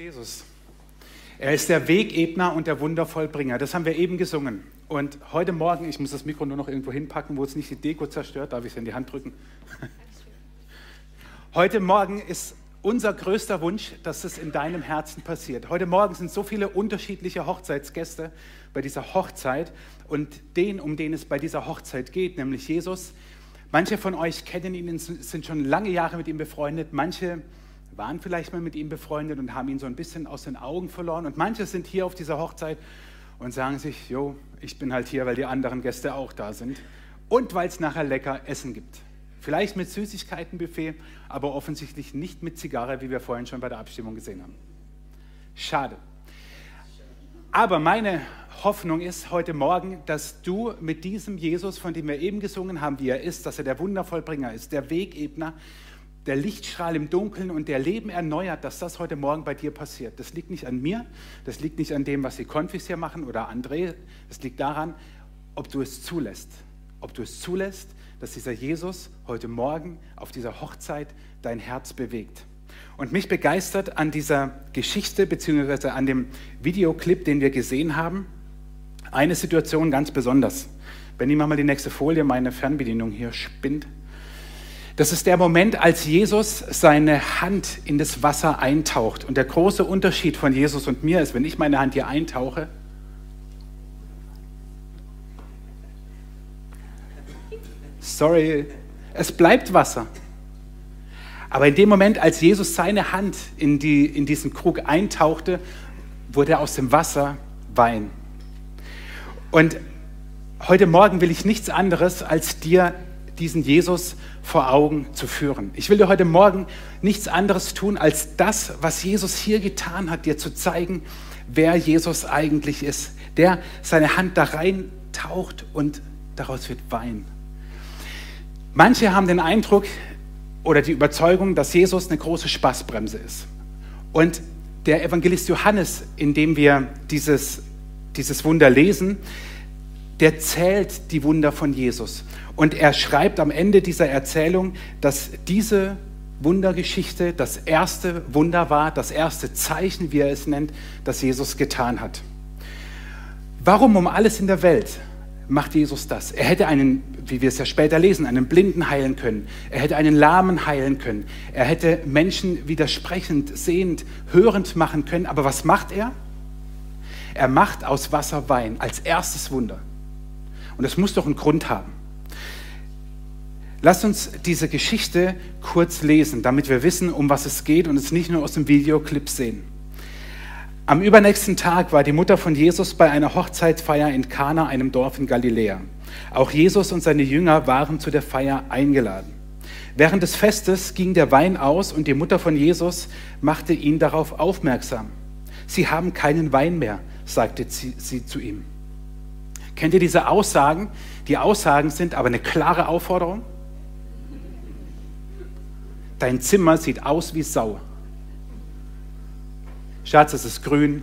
Jesus. Er ist der Wegebner und der Wundervollbringer. Das haben wir eben gesungen. Und heute Morgen, ich muss das Mikro nur noch irgendwo hinpacken, wo es nicht die Deko zerstört, darf ich es in die Hand drücken? Heute Morgen ist unser größter Wunsch, dass es in deinem Herzen passiert. Heute Morgen sind so viele unterschiedliche Hochzeitsgäste bei dieser Hochzeit und den, um den es bei dieser Hochzeit geht, nämlich Jesus. Manche von euch kennen ihn, sind schon lange Jahre mit ihm befreundet, manche waren vielleicht mal mit ihm befreundet und haben ihn so ein bisschen aus den Augen verloren. Und manche sind hier auf dieser Hochzeit und sagen sich, jo, ich bin halt hier, weil die anderen Gäste auch da sind und weil es nachher lecker Essen gibt. Vielleicht mit Süßigkeitenbuffet, aber offensichtlich nicht mit Zigarre, wie wir vorhin schon bei der Abstimmung gesehen haben. Schade. Aber meine Hoffnung ist heute Morgen, dass du mit diesem Jesus, von dem wir eben gesungen haben, wie er ist, dass er der Wundervollbringer ist, der Wegebner, der Lichtstrahl im Dunkeln und der Leben erneuert, dass das heute Morgen bei dir passiert. Das liegt nicht an mir, das liegt nicht an dem, was die Konfis hier machen oder André, das liegt daran, ob du es zulässt. Ob du es zulässt, dass dieser Jesus heute Morgen auf dieser Hochzeit dein Herz bewegt. Und mich begeistert an dieser Geschichte beziehungsweise an dem Videoclip, den wir gesehen haben, eine Situation ganz besonders. Benny, mach mal die nächste Folie, meine Fernbedienung hier spinnt. Das ist der Moment, als Jesus seine Hand in das Wasser eintaucht. Und der große Unterschied von Jesus und mir ist, wenn ich meine Hand hier eintauche, sorry, es bleibt Wasser. Aber in dem Moment, als Jesus seine Hand in, die, in diesen Krug eintauchte, wurde aus dem Wasser Wein. Und heute Morgen will ich nichts anderes, als dir diesen Jesus vor Augen zu führen. Ich will dir heute Morgen nichts anderes tun, als das, was Jesus hier getan hat, dir zu zeigen, wer Jesus eigentlich ist, der seine Hand da rein taucht und daraus wird Wein. Manche haben den Eindruck oder die Überzeugung, dass Jesus eine große Spaßbremse ist. Und der Evangelist Johannes, in dem wir dieses, dieses Wunder lesen, der zählt die Wunder von Jesus. Und er schreibt am Ende dieser Erzählung, dass diese Wundergeschichte das erste Wunder war, das erste Zeichen, wie er es nennt, das Jesus getan hat. Warum um alles in der Welt macht Jesus das? Er hätte einen, wie wir es ja später lesen, einen Blinden heilen können. Er hätte einen Lahmen heilen können. Er hätte Menschen widersprechend, sehend, hörend machen können. Aber was macht er? Er macht aus Wasser Wein als erstes Wunder. Und das muss doch einen Grund haben. Lasst uns diese Geschichte kurz lesen, damit wir wissen, um was es geht und es nicht nur aus dem Videoclip sehen. Am übernächsten Tag war die Mutter von Jesus bei einer Hochzeitsfeier in Kana, einem Dorf in Galiläa. Auch Jesus und seine Jünger waren zu der Feier eingeladen. Während des Festes ging der Wein aus und die Mutter von Jesus machte ihn darauf aufmerksam. Sie haben keinen Wein mehr, sagte sie zu ihm. Kennt ihr diese Aussagen? Die Aussagen sind aber eine klare Aufforderung dein Zimmer sieht aus wie Sau. Schatz, es ist grün.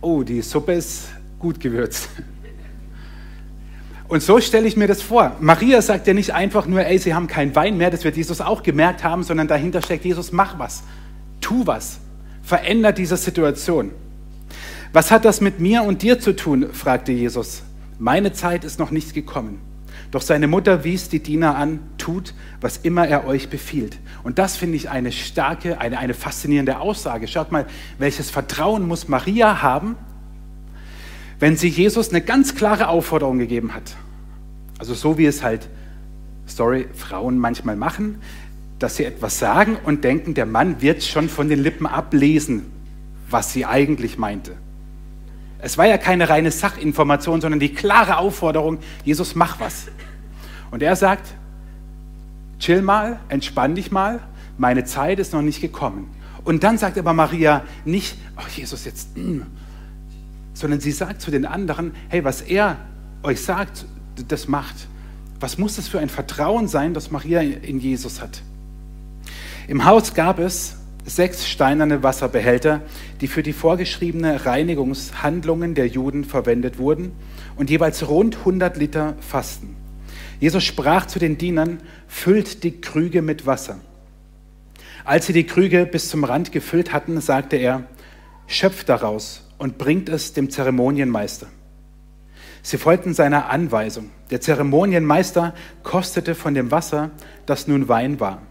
Oh, die Suppe ist gut gewürzt. Und so stelle ich mir das vor. Maria sagt ja nicht einfach nur, ey, sie haben keinen Wein mehr, das wird Jesus auch gemerkt haben, sondern dahinter steckt Jesus, mach was, tu was, veränder diese Situation. Was hat das mit mir und dir zu tun? fragte Jesus. Meine Zeit ist noch nicht gekommen. Doch seine Mutter wies die Diener an, tut, was immer er euch befiehlt. Und das finde ich eine starke, eine, eine faszinierende Aussage. Schaut mal, welches Vertrauen muss Maria haben, wenn sie Jesus eine ganz klare Aufforderung gegeben hat. Also so wie es halt, sorry, Frauen manchmal machen, dass sie etwas sagen und denken, der Mann wird schon von den Lippen ablesen, was sie eigentlich meinte. Es war ja keine reine Sachinformation, sondern die klare Aufforderung, Jesus, mach was. Und er sagt, chill mal, entspann dich mal, meine Zeit ist noch nicht gekommen. Und dann sagt aber Maria nicht, ach Jesus, jetzt, mm, sondern sie sagt zu den anderen, hey, was er euch sagt, das macht. Was muss das für ein Vertrauen sein, das Maria in Jesus hat? Im Haus gab es sechs steinerne Wasserbehälter, die für die vorgeschriebene Reinigungshandlungen der Juden verwendet wurden und jeweils rund 100 Liter fassten. Jesus sprach zu den Dienern, füllt die Krüge mit Wasser. Als sie die Krüge bis zum Rand gefüllt hatten, sagte er, schöpft daraus und bringt es dem Zeremonienmeister. Sie folgten seiner Anweisung. Der Zeremonienmeister kostete von dem Wasser, das nun Wein war.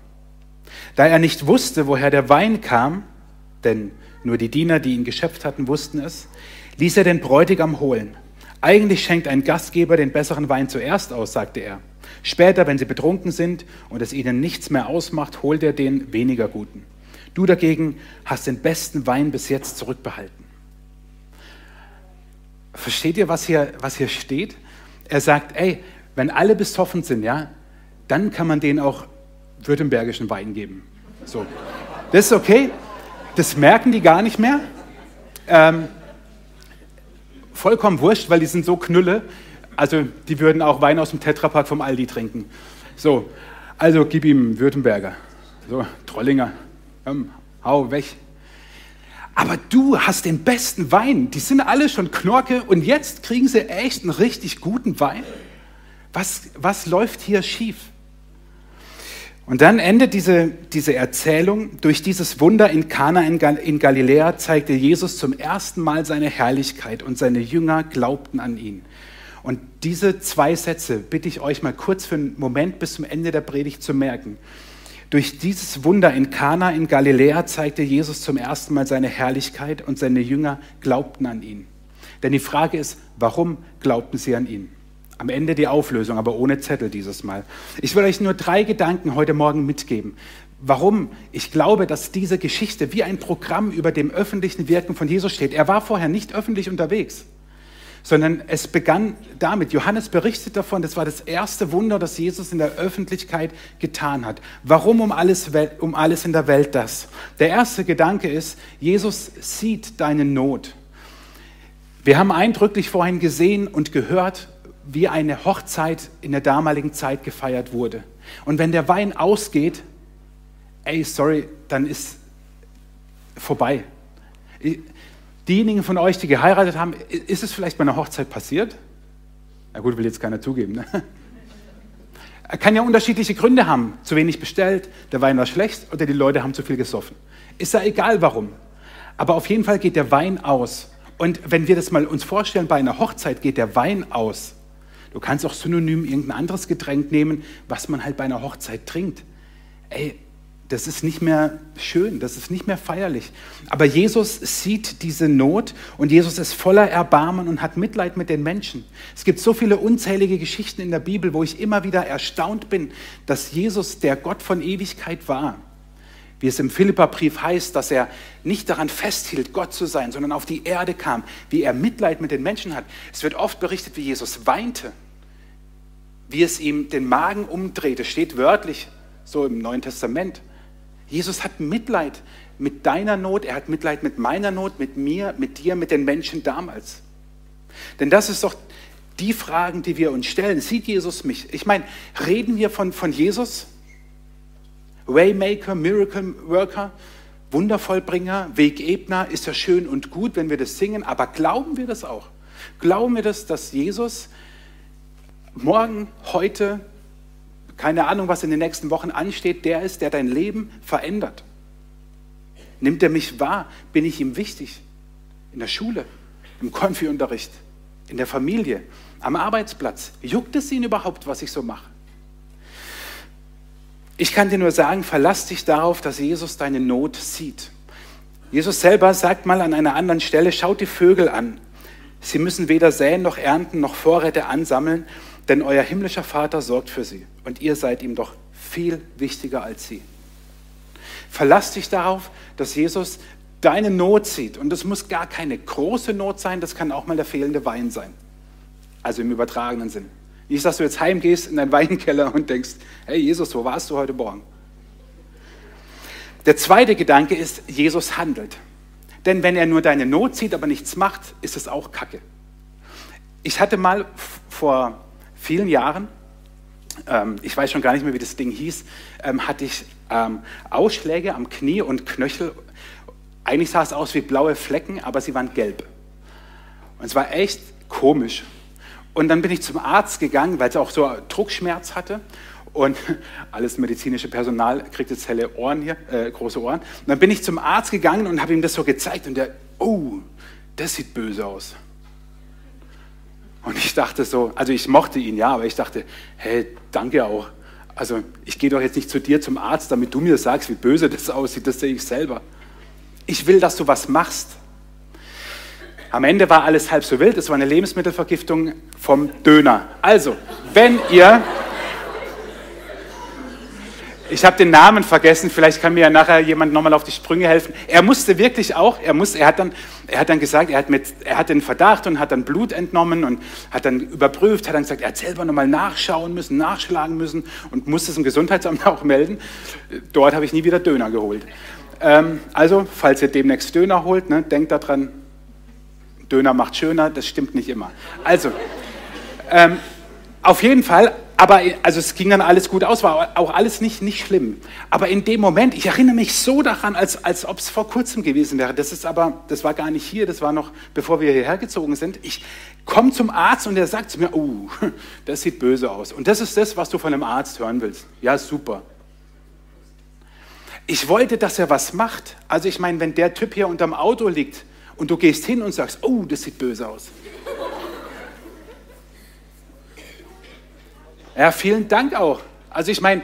Da er nicht wusste, woher der Wein kam, denn nur die Diener, die ihn geschöpft hatten, wussten es, ließ er den Bräutigam holen. Eigentlich schenkt ein Gastgeber den besseren Wein zuerst aus, sagte er. Später, wenn sie betrunken sind und es ihnen nichts mehr ausmacht, holt er den weniger guten. Du dagegen hast den besten Wein bis jetzt zurückbehalten. Versteht ihr, was hier, was hier steht? Er sagt, ey, wenn alle besoffen sind, ja, dann kann man denen auch württembergischen Wein geben. So. Das ist okay. Das merken die gar nicht mehr. Ähm, vollkommen wurscht, weil die sind so Knülle. Also die würden auch Wein aus dem Tetrapack vom Aldi trinken. So, also gib ihm Württemberger. So, Trollinger. Ähm, hau weg. Aber du hast den besten Wein. Die sind alle schon Knorke und jetzt kriegen sie echt einen richtig guten Wein. Was, was läuft hier schief? Und dann endet diese, diese Erzählung. Durch dieses Wunder in Kana in, Gal in Galiläa zeigte Jesus zum ersten Mal seine Herrlichkeit und seine Jünger glaubten an ihn. Und diese zwei Sätze bitte ich euch mal kurz für einen Moment bis zum Ende der Predigt zu merken. Durch dieses Wunder in Kana in Galiläa zeigte Jesus zum ersten Mal seine Herrlichkeit und seine Jünger glaubten an ihn. Denn die Frage ist, warum glaubten sie an ihn? Am Ende die Auflösung, aber ohne Zettel dieses Mal. Ich will euch nur drei Gedanken heute Morgen mitgeben. Warum ich glaube, dass diese Geschichte wie ein Programm über dem öffentlichen Wirken von Jesus steht. Er war vorher nicht öffentlich unterwegs sondern es begann damit. Johannes berichtet davon, das war das erste Wunder, das Jesus in der Öffentlichkeit getan hat. Warum um alles, um alles in der Welt das? Der erste Gedanke ist, Jesus sieht deine Not. Wir haben eindrücklich vorhin gesehen und gehört, wie eine Hochzeit in der damaligen Zeit gefeiert wurde. Und wenn der Wein ausgeht, ey, sorry, dann ist vorbei. Diejenigen von euch, die geheiratet haben, ist es vielleicht bei einer Hochzeit passiert? Na gut, will jetzt keiner zugeben. Ne? Er kann ja unterschiedliche Gründe haben. Zu wenig bestellt, der Wein war schlecht oder die Leute haben zu viel gesoffen. Ist ja egal warum. Aber auf jeden Fall geht der Wein aus. Und wenn wir das mal uns vorstellen, bei einer Hochzeit geht der Wein aus. Du kannst auch synonym irgendein anderes Getränk nehmen, was man halt bei einer Hochzeit trinkt. Ey, das ist nicht mehr schön, das ist nicht mehr feierlich. Aber Jesus sieht diese Not und Jesus ist voller Erbarmen und hat Mitleid mit den Menschen. Es gibt so viele unzählige Geschichten in der Bibel, wo ich immer wieder erstaunt bin, dass Jesus der Gott von Ewigkeit war. Wie es im Philipperbrief heißt, dass er nicht daran festhielt, Gott zu sein, sondern auf die Erde kam, wie er Mitleid mit den Menschen hat. Es wird oft berichtet, wie Jesus weinte, wie es ihm den Magen umdrehte, steht wörtlich so im Neuen Testament. Jesus hat Mitleid mit deiner Not, er hat Mitleid mit meiner Not, mit mir, mit dir, mit den Menschen damals. Denn das ist doch die Fragen, die wir uns stellen. Sieht Jesus mich? Ich meine, reden wir von, von Jesus? Waymaker, Miracle Worker, Wundervollbringer, Wegebner, ist ja schön und gut, wenn wir das singen, aber glauben wir das auch? Glauben wir das, dass Jesus morgen, heute, keine Ahnung, was in den nächsten Wochen ansteht, der ist, der dein Leben verändert. Nimmt er mich wahr? Bin ich ihm wichtig? In der Schule, im Konfi-Unterricht, in der Familie, am Arbeitsplatz. Juckt es ihn überhaupt, was ich so mache? Ich kann dir nur sagen, verlass dich darauf, dass Jesus deine Not sieht. Jesus selber sagt mal an einer anderen Stelle, schaut die Vögel an. Sie müssen weder säen noch ernten noch Vorräte ansammeln denn euer himmlischer Vater sorgt für sie und ihr seid ihm doch viel wichtiger als sie. Verlass dich darauf, dass Jesus deine Not sieht. Und das muss gar keine große Not sein, das kann auch mal der fehlende Wein sein. Also im übertragenen Sinn. Nicht, dass du jetzt heimgehst in deinen Weinkeller und denkst, hey Jesus, wo warst du heute Morgen? Der zweite Gedanke ist, Jesus handelt. Denn wenn er nur deine Not sieht, aber nichts macht, ist es auch Kacke. Ich hatte mal vor vielen Jahren, ähm, ich weiß schon gar nicht mehr, wie das Ding hieß, ähm, hatte ich ähm, Ausschläge am Knie und Knöchel. Eigentlich sah es aus wie blaue Flecken, aber sie waren gelb. Und es war echt komisch. Und dann bin ich zum Arzt gegangen, weil es auch so Druckschmerz hatte. Und alles medizinische Personal kriegt jetzt helle Ohren hier, äh, große Ohren. Und dann bin ich zum Arzt gegangen und habe ihm das so gezeigt und der, oh, das sieht böse aus. Und ich dachte so, also ich mochte ihn ja, aber ich dachte, hey, danke auch. Also ich gehe doch jetzt nicht zu dir zum Arzt, damit du mir sagst, wie böse das aussieht, das sehe ich selber. Ich will, dass du was machst. Am Ende war alles halb so wild, es war eine Lebensmittelvergiftung vom Döner. Also, wenn ihr ich habe den Namen vergessen, vielleicht kann mir ja nachher jemand nochmal auf die Sprünge helfen. Er musste wirklich auch, er, muss, er, hat, dann, er hat dann gesagt, er hat, mit, er hat den Verdacht und hat dann Blut entnommen und hat dann überprüft, hat dann gesagt, er hat selber nochmal nachschauen müssen, nachschlagen müssen und musste es im Gesundheitsamt auch melden. Dort habe ich nie wieder Döner geholt. Ähm, also, falls ihr demnächst Döner holt, ne, denkt daran, Döner macht schöner, das stimmt nicht immer. Also, ähm, auf jeden Fall, aber also es ging dann alles gut aus, war auch alles nicht, nicht schlimm. Aber in dem Moment, ich erinnere mich so daran, als, als ob es vor kurzem gewesen wäre. Das ist aber, das war gar nicht hier, das war noch, bevor wir hierher gezogen sind. Ich komme zum Arzt und der sagt zu mir, oh, das sieht böse aus. Und das ist das, was du von einem Arzt hören willst. Ja, super. Ich wollte, dass er was macht. Also ich meine, wenn der Typ hier unterm Auto liegt und du gehst hin und sagst, oh, das sieht böse aus. Ja, vielen Dank auch. Also ich meine,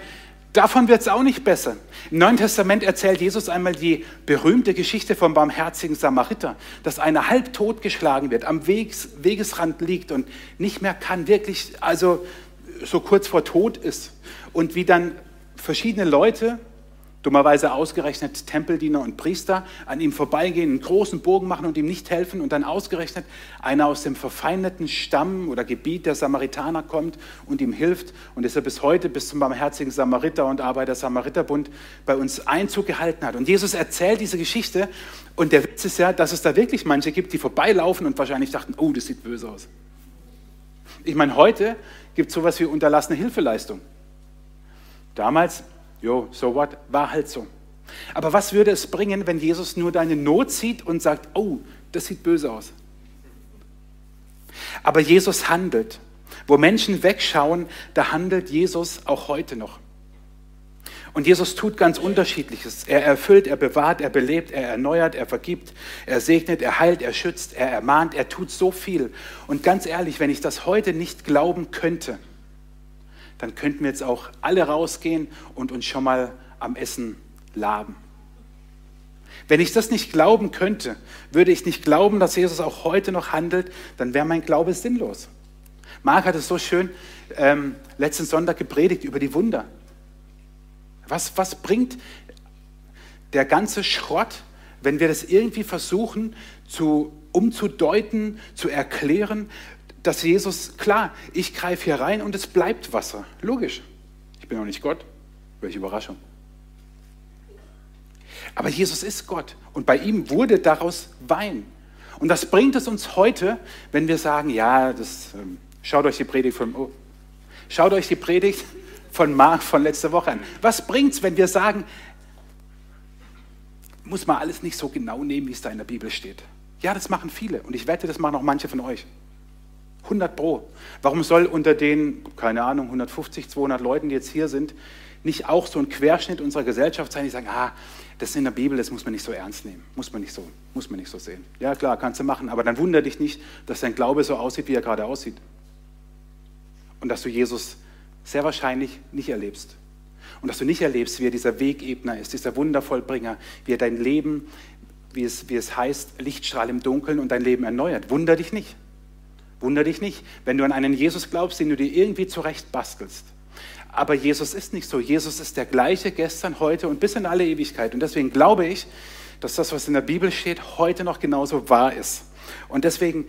davon wird es auch nicht besser. Im Neuen Testament erzählt Jesus einmal die berühmte Geschichte vom barmherzigen Samariter, dass einer halb tot geschlagen wird, am Wegs, Wegesrand liegt und nicht mehr kann, wirklich, also so kurz vor Tod ist. Und wie dann verschiedene Leute dummerweise ausgerechnet Tempeldiener und Priester an ihm vorbeigehen, einen großen Bogen machen und ihm nicht helfen und dann ausgerechnet einer aus dem verfeindeten Stamm oder Gebiet der Samaritaner kommt und ihm hilft und er bis heute, bis zum barmherzigen Samariter und Arbeiter Samariterbund bei uns Einzug gehalten hat. Und Jesus erzählt diese Geschichte und der Witz ist ja, dass es da wirklich manche gibt, die vorbeilaufen und wahrscheinlich dachten, oh, das sieht böse aus. Ich meine, heute gibt es sowas wie unterlassene Hilfeleistung. Damals Jo, so what? War halt so. Aber was würde es bringen, wenn Jesus nur deine Not sieht und sagt, oh, das sieht böse aus? Aber Jesus handelt. Wo Menschen wegschauen, da handelt Jesus auch heute noch. Und Jesus tut ganz unterschiedliches. Er erfüllt, er bewahrt, er belebt, er erneuert, er vergibt, er segnet, er heilt, er schützt, er ermahnt, er tut so viel. Und ganz ehrlich, wenn ich das heute nicht glauben könnte, dann könnten wir jetzt auch alle rausgehen und uns schon mal am Essen laben. Wenn ich das nicht glauben könnte, würde ich nicht glauben, dass Jesus auch heute noch handelt, dann wäre mein Glaube sinnlos. Marc hat es so schön ähm, letzten Sonntag gepredigt über die Wunder. Was, was bringt der ganze Schrott, wenn wir das irgendwie versuchen zu umzudeuten, zu erklären, dass Jesus, klar, ich greife hier rein und es bleibt Wasser. Logisch. Ich bin auch nicht Gott. Welche Überraschung. Aber Jesus ist Gott und bei ihm wurde daraus Wein. Und das bringt es uns heute, wenn wir sagen, ja, das, ähm, schaut euch die Predigt von, oh, schaut euch die Predigt von Mark von letzter Woche an. Was bringt es, wenn wir sagen, muss man alles nicht so genau nehmen, wie es da in der Bibel steht? Ja, das machen viele und ich wette, das machen auch manche von euch. 100 Pro. Warum soll unter den, keine Ahnung, 150, 200 Leuten, die jetzt hier sind, nicht auch so ein Querschnitt unserer Gesellschaft sein, die sagen, ah, das ist in der Bibel, das muss man nicht so ernst nehmen, muss man nicht so, muss man nicht so sehen. Ja klar, kannst du machen, aber dann wundere dich nicht, dass dein Glaube so aussieht, wie er gerade aussieht. Und dass du Jesus sehr wahrscheinlich nicht erlebst. Und dass du nicht erlebst, wie er dieser Wegebner ist, dieser Wundervollbringer, wie er dein Leben, wie es, wie es heißt, Lichtstrahl im Dunkeln und dein Leben erneuert. Wunder dich nicht. Wunder dich nicht, wenn du an einen Jesus glaubst, den du dir irgendwie zurecht bastelst. Aber Jesus ist nicht so. Jesus ist der gleiche gestern, heute und bis in alle Ewigkeit. Und deswegen glaube ich, dass das, was in der Bibel steht, heute noch genauso wahr ist. Und deswegen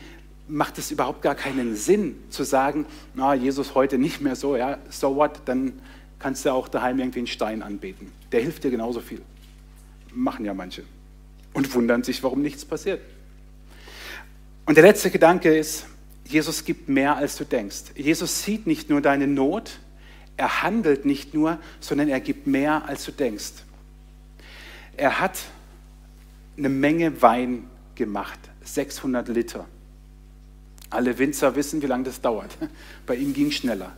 macht es überhaupt gar keinen Sinn zu sagen, na, Jesus heute nicht mehr so, ja, so what, dann kannst du auch daheim irgendwie einen Stein anbeten. Der hilft dir genauso viel. Machen ja manche. Und wundern sich, warum nichts passiert. Und der letzte Gedanke ist, Jesus gibt mehr, als du denkst. Jesus sieht nicht nur deine Not, er handelt nicht nur, sondern er gibt mehr, als du denkst. Er hat eine Menge Wein gemacht, 600 Liter. Alle Winzer wissen, wie lange das dauert. Bei ihm ging es schneller.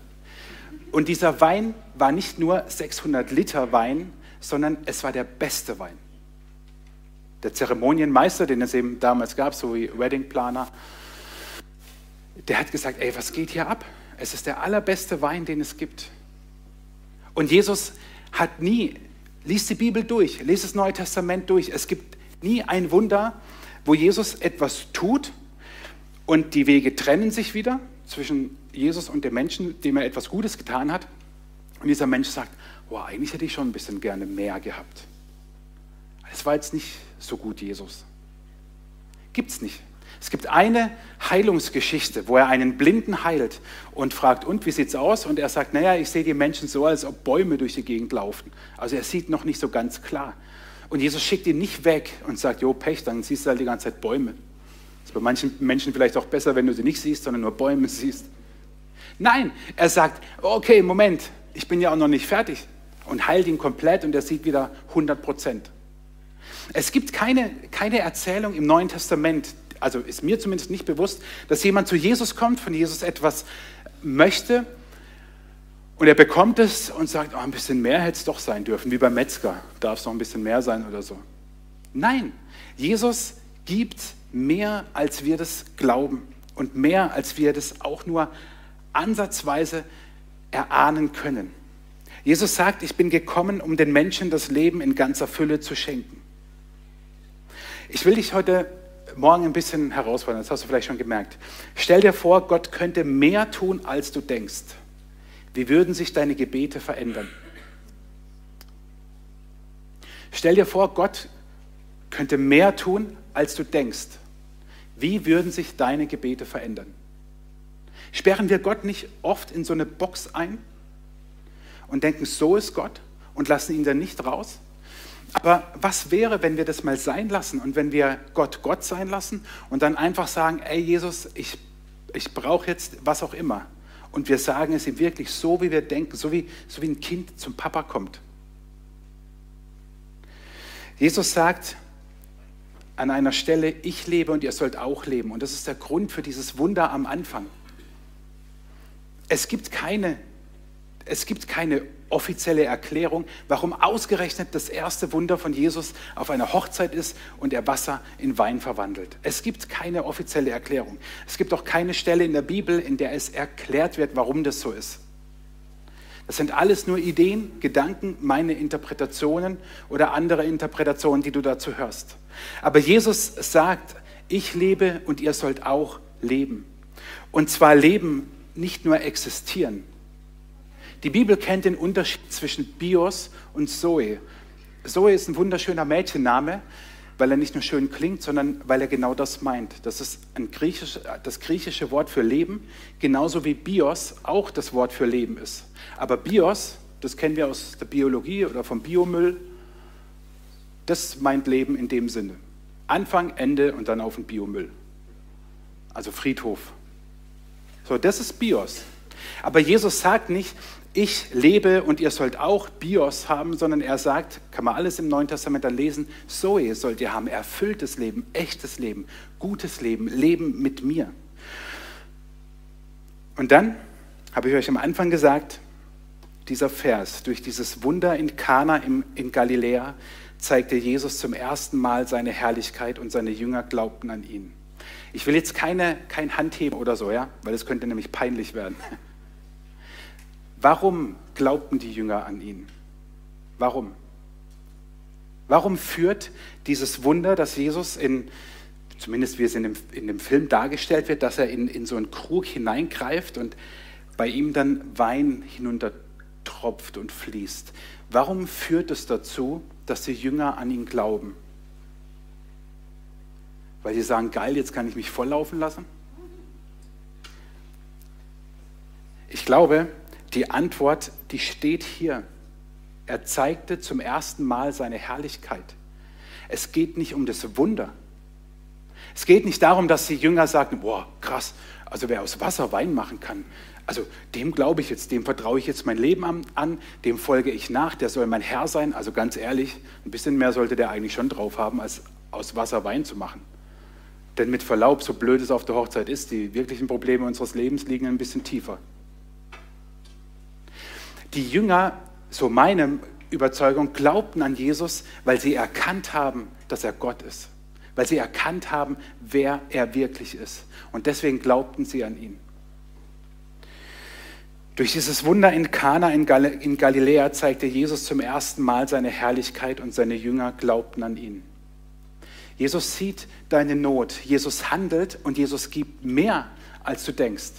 Und dieser Wein war nicht nur 600 Liter Wein, sondern es war der beste Wein. Der Zeremonienmeister, den es eben damals gab, so wie Weddingplaner, der hat gesagt, ey, was geht hier ab? Es ist der allerbeste Wein, den es gibt. Und Jesus hat nie, lies die Bibel durch, lies das Neue Testament durch. Es gibt nie ein Wunder, wo Jesus etwas tut und die Wege trennen sich wieder zwischen Jesus und dem Menschen, dem er etwas Gutes getan hat. Und dieser Mensch sagt, wow, eigentlich hätte ich schon ein bisschen gerne mehr gehabt. Es war jetzt nicht so gut, Jesus. Gibt es nicht. Es gibt eine Heilungsgeschichte, wo er einen Blinden heilt und fragt, und wie sieht's aus? Und er sagt, naja, ich sehe die Menschen so, als ob Bäume durch die Gegend laufen. Also er sieht noch nicht so ganz klar. Und Jesus schickt ihn nicht weg und sagt, jo, Pech, dann siehst du halt die ganze Zeit Bäume. Das ist bei manchen Menschen vielleicht auch besser, wenn du sie nicht siehst, sondern nur Bäume siehst. Nein, er sagt, okay, Moment, ich bin ja auch noch nicht fertig und heilt ihn komplett und er sieht wieder 100 Prozent. Es gibt keine, keine Erzählung im Neuen Testament, also ist mir zumindest nicht bewusst, dass jemand zu Jesus kommt, von Jesus etwas möchte und er bekommt es und sagt, oh, ein bisschen mehr hätte es doch sein dürfen, wie beim Metzger, darf es noch ein bisschen mehr sein oder so. Nein, Jesus gibt mehr, als wir das glauben und mehr, als wir das auch nur ansatzweise erahnen können. Jesus sagt, ich bin gekommen, um den Menschen das Leben in ganzer Fülle zu schenken. Ich will dich heute Morgen ein bisschen herausfordern, das hast du vielleicht schon gemerkt. Stell dir vor, Gott könnte mehr tun, als du denkst. Wie würden sich deine Gebete verändern? Stell dir vor, Gott könnte mehr tun, als du denkst. Wie würden sich deine Gebete verändern? Sperren wir Gott nicht oft in so eine Box ein und denken, so ist Gott und lassen ihn dann nicht raus? Aber was wäre, wenn wir das mal sein lassen und wenn wir Gott Gott sein lassen und dann einfach sagen, ey Jesus, ich, ich brauche jetzt was auch immer. Und wir sagen es ihm wirklich so, wie wir denken, so wie, so wie ein Kind zum Papa kommt. Jesus sagt an einer Stelle, ich lebe und ihr sollt auch leben. Und das ist der Grund für dieses Wunder am Anfang. Es gibt keine, es gibt keine offizielle Erklärung, warum ausgerechnet das erste Wunder von Jesus auf einer Hochzeit ist und er Wasser in Wein verwandelt. Es gibt keine offizielle Erklärung. Es gibt auch keine Stelle in der Bibel, in der es erklärt wird, warum das so ist. Das sind alles nur Ideen, Gedanken, meine Interpretationen oder andere Interpretationen, die du dazu hörst. Aber Jesus sagt, ich lebe und ihr sollt auch leben. Und zwar leben, nicht nur existieren. Die Bibel kennt den Unterschied zwischen Bios und Zoe. Zoe ist ein wunderschöner Mädchenname, weil er nicht nur schön klingt, sondern weil er genau das meint. Das ist ein griechisch, das griechische Wort für Leben, genauso wie Bios auch das Wort für Leben ist. Aber Bios, das kennen wir aus der Biologie oder vom Biomüll, das meint Leben in dem Sinne. Anfang, Ende und dann auf den Biomüll. Also Friedhof. So, das ist Bios. Aber Jesus sagt nicht, ich lebe und ihr sollt auch Bios haben, sondern er sagt, kann man alles im Neuen Testament dann lesen, Zoe sollt ihr haben, erfülltes Leben, echtes Leben, gutes Leben, Leben mit mir. Und dann habe ich euch am Anfang gesagt, dieser Vers, durch dieses Wunder in Kana in Galiläa zeigte Jesus zum ersten Mal seine Herrlichkeit und seine Jünger glaubten an ihn. Ich will jetzt keine, kein Handheben oder so, ja, weil es könnte nämlich peinlich werden. Warum glaubten die Jünger an ihn? Warum? Warum führt dieses Wunder, dass Jesus in, zumindest wie es in dem, in dem Film dargestellt wird, dass er in, in so einen Krug hineingreift und bei ihm dann Wein hinuntertropft und fließt? Warum führt es dazu, dass die Jünger an ihn glauben? Weil sie sagen, geil, jetzt kann ich mich volllaufen lassen? Ich glaube, die Antwort, die steht hier. Er zeigte zum ersten Mal seine Herrlichkeit. Es geht nicht um das Wunder. Es geht nicht darum, dass die Jünger sagten, boah, krass, also wer aus Wasser Wein machen kann, also dem glaube ich jetzt, dem vertraue ich jetzt mein Leben an, dem folge ich nach, der soll mein Herr sein. Also ganz ehrlich, ein bisschen mehr sollte der eigentlich schon drauf haben, als aus Wasser Wein zu machen. Denn mit Verlaub, so blöd es auf der Hochzeit ist, die wirklichen Probleme unseres Lebens liegen ein bisschen tiefer. Die Jünger, so meine Überzeugung, glaubten an Jesus, weil sie erkannt haben, dass er Gott ist. Weil sie erkannt haben, wer er wirklich ist. Und deswegen glaubten sie an ihn. Durch dieses Wunder in Kana in, Galiläa zeigte Jesus zum ersten Mal seine Herrlichkeit und seine Jünger glaubten an ihn. Jesus sieht deine Not, Jesus handelt und Jesus gibt mehr, als du denkst.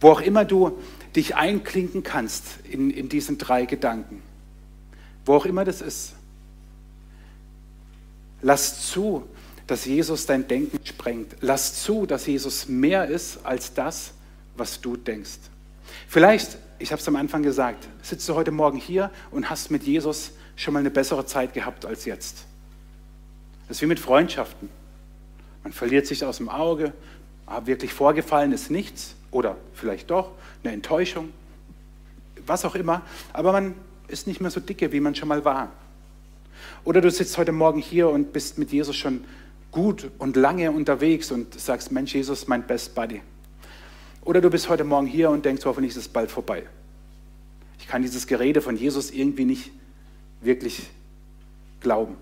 Wo auch immer du dich einklinken kannst in, in diesen drei Gedanken, wo auch immer das ist, lass zu, dass Jesus dein Denken sprengt. Lass zu, dass Jesus mehr ist als das, was du denkst. Vielleicht, ich habe es am Anfang gesagt, sitzt du heute Morgen hier und hast mit Jesus schon mal eine bessere Zeit gehabt als jetzt. Das ist wie mit Freundschaften. Man verliert sich aus dem Auge, aber wirklich vorgefallen ist nichts oder vielleicht doch eine Enttäuschung, was auch immer, aber man ist nicht mehr so dicke, wie man schon mal war. Oder du sitzt heute Morgen hier und bist mit Jesus schon gut und lange unterwegs und sagst, Mensch, Jesus, mein Best Buddy. Oder du bist heute Morgen hier und denkst, hoffentlich ist es bald vorbei. Ich kann dieses Gerede von Jesus irgendwie nicht wirklich glauben.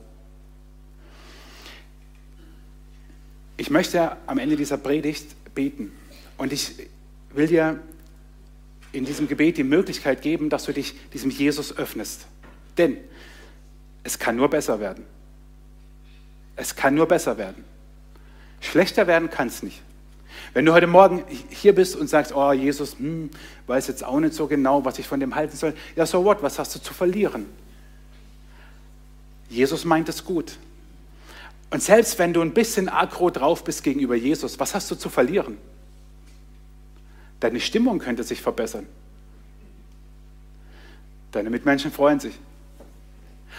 Ich möchte am Ende dieser Predigt beten und ich will dir in diesem Gebet die Möglichkeit geben, dass du dich diesem Jesus öffnest. Denn es kann nur besser werden. Es kann nur besser werden. Schlechter werden kann es nicht. Wenn du heute Morgen hier bist und sagst, oh Jesus, hm, weiß jetzt auch nicht so genau, was ich von dem halten soll, ja so what, was hast du zu verlieren? Jesus meint es gut. Und selbst wenn du ein bisschen aggro drauf bist gegenüber Jesus, was hast du zu verlieren? Deine Stimmung könnte sich verbessern. Deine Mitmenschen freuen sich.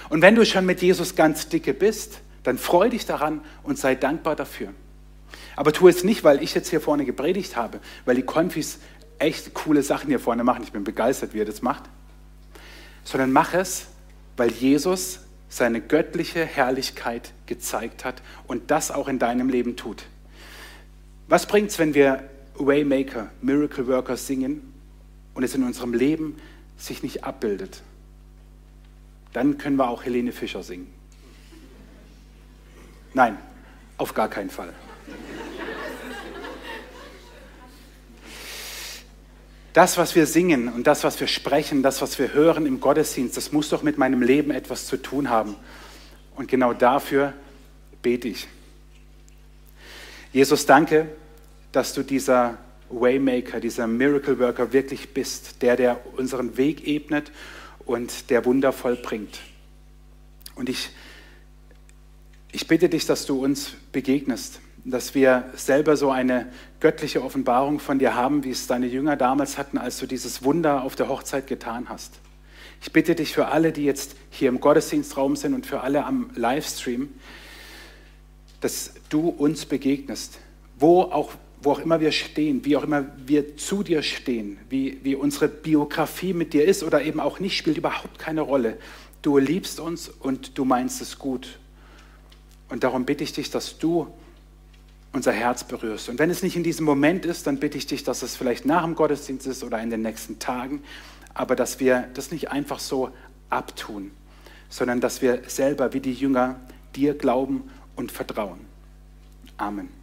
Und wenn du schon mit Jesus ganz dicke bist, dann freu dich daran und sei dankbar dafür. Aber tu es nicht, weil ich jetzt hier vorne gepredigt habe, weil die Konfis echt coole Sachen hier vorne machen. Ich bin begeistert, wie er das macht. Sondern mach es, weil Jesus seine göttliche Herrlichkeit gezeigt hat und das auch in deinem Leben tut. Was bringt es, wenn wir Waymaker, Miracle Worker singen und es in unserem Leben sich nicht abbildet? Dann können wir auch Helene Fischer singen. Nein, auf gar keinen Fall. Das, was wir singen und das, was wir sprechen, das, was wir hören im Gottesdienst, das muss doch mit meinem Leben etwas zu tun haben. Und genau dafür bete ich. Jesus, danke, dass du dieser Waymaker, dieser Miracle Worker wirklich bist, der, der unseren Weg ebnet und der Wunder vollbringt. Und ich, ich bitte dich, dass du uns begegnest dass wir selber so eine göttliche Offenbarung von dir haben, wie es deine Jünger damals hatten, als du dieses Wunder auf der Hochzeit getan hast. Ich bitte dich für alle, die jetzt hier im Gottesdienstraum sind und für alle am Livestream, dass du uns begegnest, wo auch, wo auch immer wir stehen, wie auch immer wir zu dir stehen, wie, wie unsere Biografie mit dir ist oder eben auch nicht, spielt überhaupt keine Rolle. Du liebst uns und du meinst es gut. Und darum bitte ich dich, dass du unser Herz berührst. Und wenn es nicht in diesem Moment ist, dann bitte ich dich, dass es vielleicht nach dem Gottesdienst ist oder in den nächsten Tagen, aber dass wir das nicht einfach so abtun, sondern dass wir selber wie die Jünger dir glauben und vertrauen. Amen.